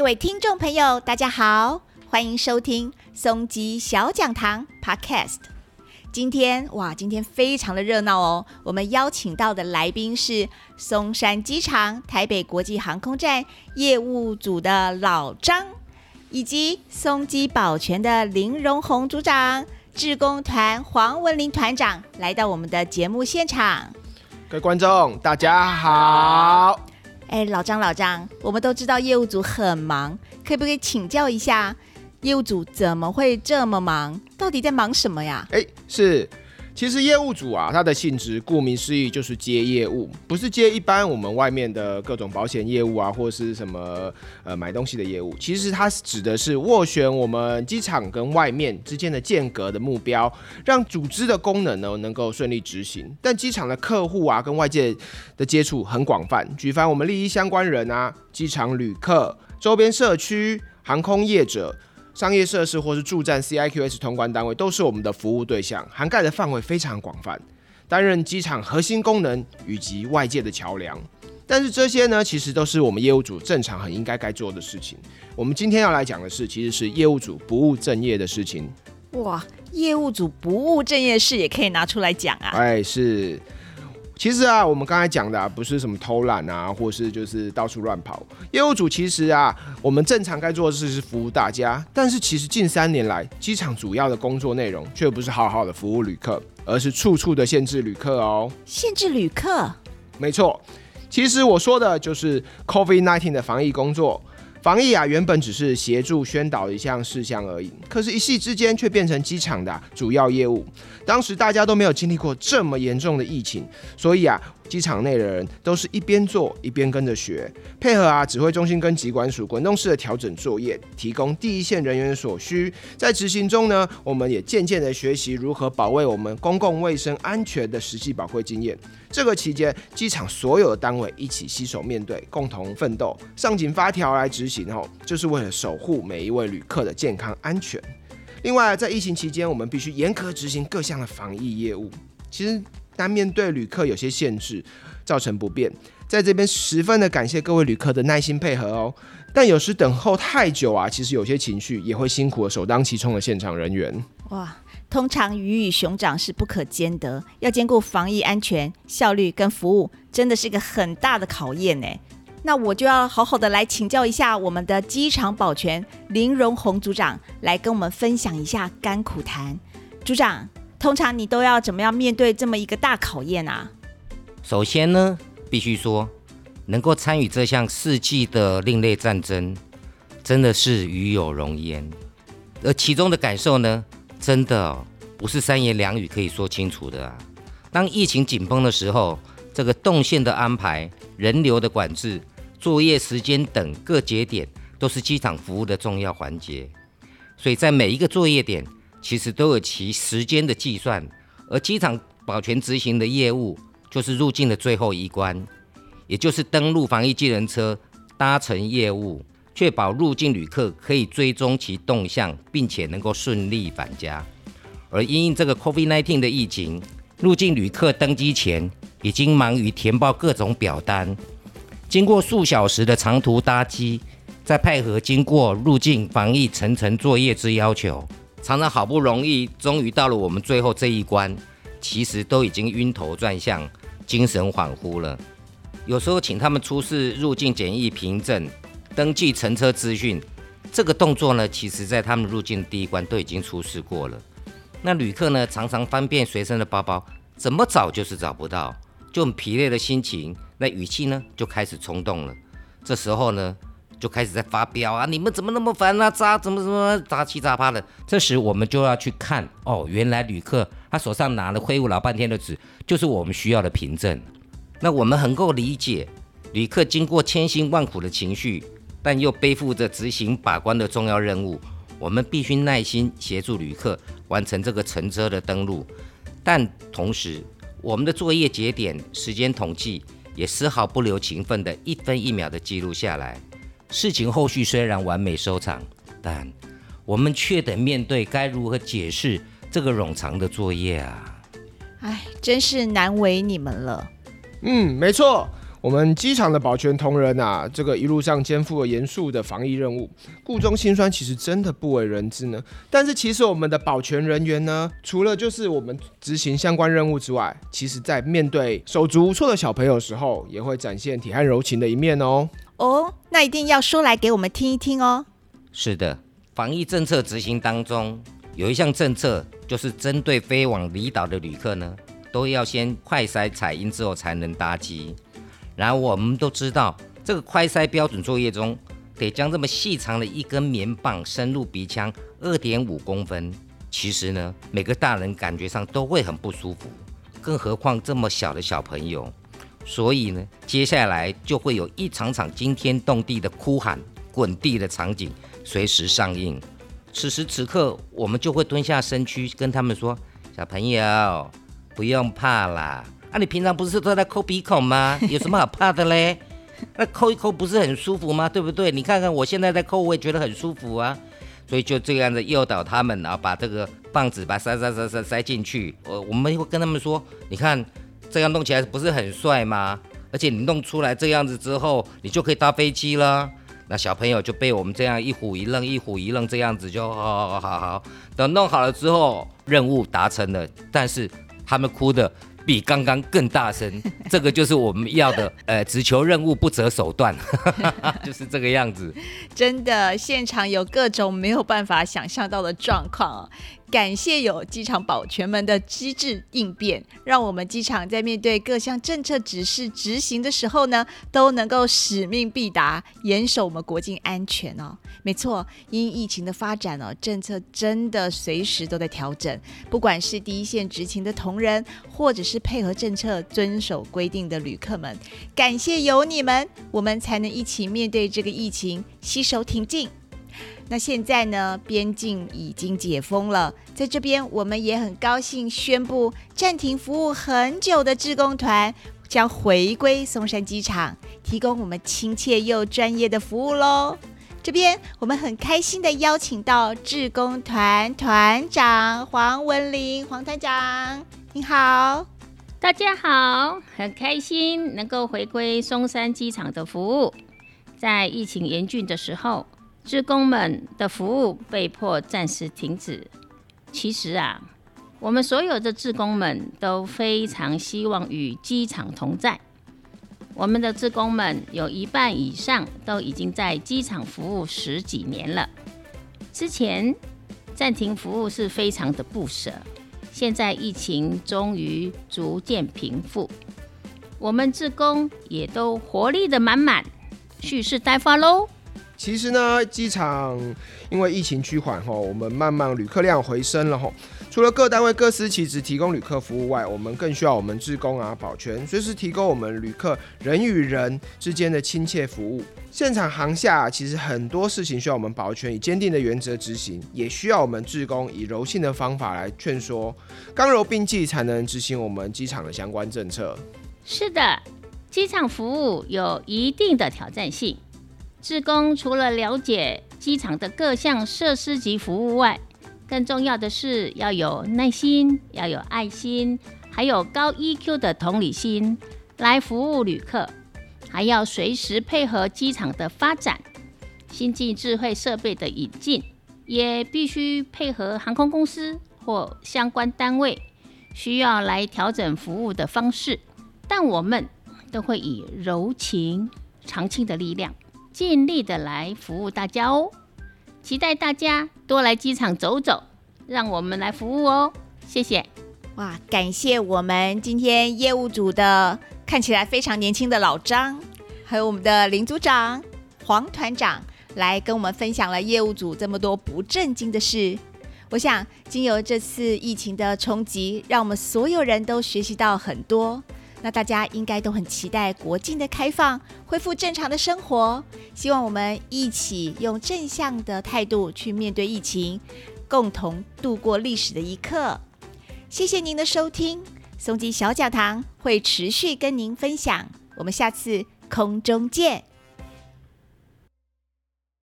各位听众朋友，大家好，欢迎收听松鸡小讲堂 Podcast。今天哇，今天非常的热闹哦！我们邀请到的来宾是松山机场台北国际航空站业务组的老张，以及松鸡保全的林荣宏组长、志工团黄文林团长来到我们的节目现场。各位观众，大家好。哎，老张，老张，我们都知道业务组很忙，可不可以请教一下，业务组怎么会这么忙？到底在忙什么呀？哎，是，其实业务组啊，它的性质顾名思义就是接业务，不是接一般我们外面的各种保险业务啊，或是什么呃买东西的业务。其实它指的是斡旋我们机场跟外面之间的间隔的目标，让组织的功能呢能够顺利执行。但机场的客户啊，跟外界的接触很广泛，举凡我们利益相关人啊，机场旅客、周边社区、航空业者。商业设施或是驻站 CIQS 通关单位都是我们的服务对象，涵盖的范围非常广泛，担任机场核心功能以及外界的桥梁。但是这些呢，其实都是我们业务组正常很应该该做的事情。我们今天要来讲的是，其实是业务组不务正业的事情。哇，业务组不务正业事也可以拿出来讲啊！哎，是。其实啊，我们刚才讲的啊不是什么偷懒啊，或是就是到处乱跑。业务组其实啊，我们正常该做的事是服务大家。但是其实近三年来，机场主要的工作内容却不是好好的服务旅客，而是处处的限制旅客哦。限制旅客？没错，其实我说的就是 COVID-19 的防疫工作。防疫啊，原本只是协助宣导一项事项而已，可是，一夕之间却变成机场的主要业务。当时大家都没有经历过这么严重的疫情，所以啊。机场内的人都是一边做一边跟着学，配合啊指挥中心跟机关署滚动式的调整作业，提供第一线人员所需。在执行中呢，我们也渐渐的学习如何保卫我们公共卫生安全的实际宝贵经验。这个期间，机场所有的单位一起携手面对，共同奋斗，上紧发条来执行后，就是为了守护每一位旅客的健康安全。另外，在疫情期间，我们必须严格执行各项的防疫业务。其实。但面对旅客有些限制，造成不便，在这边十分的感谢各位旅客的耐心配合哦。但有时等候太久啊，其实有些情绪也会辛苦了首当其冲的现场人员。哇，通常鱼与熊掌是不可兼得，要兼顾防疫安全、效率跟服务，真的是一个很大的考验呢。那我就要好好的来请教一下我们的机场保全林荣宏组长，来跟我们分享一下甘苦谈。组长。通常你都要怎么样面对这么一个大考验啊？首先呢，必须说，能够参与这项世纪的另类战争，真的是与有荣焉。而其中的感受呢，真的不是三言两语可以说清楚的啊。当疫情紧绷的时候，这个动线的安排、人流的管制、作业时间等各节点，都是机场服务的重要环节。所以在每一个作业点。其实都有其时间的计算，而机场保全执行的业务就是入境的最后一关，也就是登陆防疫机人车搭乘业务，确保入境旅客可以追踪其动向，并且能够顺利返家。而因应这个 COVID-19 的疫情，入境旅客登机前已经忙于填报各种表单，经过数小时的长途搭机，再配合经过入境防疫层层作业之要求。常常好不容易，终于到了我们最后这一关，其实都已经晕头转向、精神恍惚了。有时候请他们出示入境检疫凭证、登记乘车资讯，这个动作呢，其实在他们入境的第一关都已经出示过了。那旅客呢，常常翻遍随身的包包，怎么找就是找不到，就很疲累的心情，那语气呢就开始冲动了。这时候呢。就开始在发飙啊！你们怎么那么烦啊？杂怎么怎么杂七杂八的？这时我们就要去看哦，原来旅客他手上拿了挥舞老半天的纸，就是我们需要的凭证。那我们能够理解旅客经过千辛万苦的情绪，但又背负着执行把关的重要任务，我们必须耐心协助旅客完成这个乘车的登录。但同时，我们的作业节点时间统计也丝毫不留情分的一分一秒的记录下来。事情后续虽然完美收场，但我们却得面对该如何解释这个冗长的作业啊！哎，真是难为你们了。嗯，没错，我们机场的保全同仁啊，这个一路上肩负了严肃的防疫任务，故中辛酸，其实真的不为人知呢。但是其实我们的保全人员呢，除了就是我们执行相关任务之外，其实在面对手足无措的小朋友时候，也会展现体汉柔情的一面哦。哦，那一定要说来给我们听一听哦。是的，防疫政策执行当中有一项政策，就是针对飞往离岛的旅客呢，都要先快筛采阴之后才能搭机。然后我们都知道，这个快筛标准作业中，得将这么细长的一根棉棒深入鼻腔二点五公分。其实呢，每个大人感觉上都会很不舒服，更何况这么小的小朋友。所以呢，接下来就会有一场场惊天动地的哭喊、滚地的场景随时上映。此时此刻，我们就会蹲下身躯跟他们说：“小朋友，不用怕啦。”啊，你平常不是都在抠鼻孔吗？有什么好怕的嘞？那抠一抠不是很舒服吗？对不对？你看看我现在在抠，我也觉得很舒服啊。所以就这样子诱导他们，然后把这个棒子把塞塞塞塞塞进去。我我们会跟他们说，你看这样弄起来不是很帅吗？而且你弄出来这样子之后，你就可以搭飞机了。那小朋友就被我们这样一唬一愣，一唬一愣，这样子就好好好好。等弄好了之后，任务达成了，但是他们哭的。比刚刚更大声，这个就是我们要的，呃，只求任务不择手段，就是这个样子。真的，现场有各种没有办法想象到的状况。感谢有机场保全们的机智应变，让我们机场在面对各项政策指示执行的时候呢，都能够使命必达，严守我们国境安全哦。没错，因疫情的发展哦，政策真的随时都在调整。不管是第一线执勤的同仁，或者是配合政策遵守规定的旅客们，感谢有你们，我们才能一起面对这个疫情，携手挺进。那现在呢？边境已经解封了，在这边我们也很高兴宣布，暂停服务很久的志工团将回归松山机场，提供我们亲切又专业的服务喽。这边我们很开心的邀请到志工团团长黄文玲，黄团长，你好，大家好，很开心能够回归松山机场的服务，在疫情严峻的时候。职工们的服务被迫暂时停止。其实啊，我们所有的职工们都非常希望与机场同在。我们的职工们有一半以上都已经在机场服务十几年了。之前暂停服务是非常的不舍，现在疫情终于逐渐平复，我们职工也都活力的满满，蓄势待发喽。其实呢，机场因为疫情趋缓吼，我们慢慢旅客量回升了吼。除了各单位各司其职提供旅客服务外，我们更需要我们职工啊保全，随时提供我们旅客人与人之间的亲切服务。现场航下其实很多事情需要我们保全以坚定的原则执行，也需要我们职工以柔性的方法来劝说，刚柔并济才能执行我们机场的相关政策。是的，机场服务有一定的挑战性。志工除了了解机场的各项设施及服务外，更重要的是要有耐心，要有爱心，还有高 EQ 的同理心来服务旅客，还要随时配合机场的发展、新进智慧设备的引进，也必须配合航空公司或相关单位需要来调整服务的方式。但我们都会以柔情、长青的力量。尽力的来服务大家哦，期待大家多来机场走走，让我们来服务哦，谢谢。哇，感谢我们今天业务组的看起来非常年轻的老张，还有我们的林组长、黄团长来跟我们分享了业务组这么多不正经的事。我想，经由这次疫情的冲击，让我们所有人都学习到很多。那大家应该都很期待国境的开放，恢复正常的生活。希望我们一起用正向的态度去面对疫情，共同度过历史的一刻。谢谢您的收听，松吉小讲堂会持续跟您分享。我们下次空中见。